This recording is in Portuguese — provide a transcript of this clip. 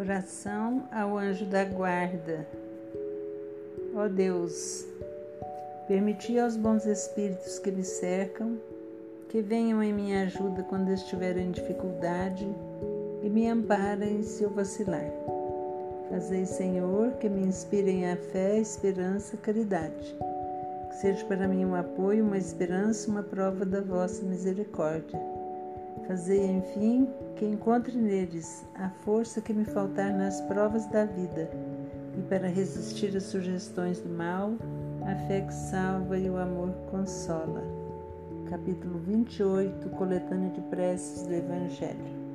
Oração ao anjo da guarda. Ó Deus, permiti aos bons espíritos que me cercam que venham em minha ajuda quando estiver em dificuldade e me amparem se eu vacilar. Fazei, Senhor, que me inspirem a fé, esperança, caridade. Que seja para mim um apoio, uma esperança, uma prova da vossa misericórdia Fazei, enfim, que encontre neles a força que me faltar nas provas da vida, e para resistir às sugestões do mal, a fé que salva e o amor consola. Capítulo 28, Coletânea de Preces do Evangelho.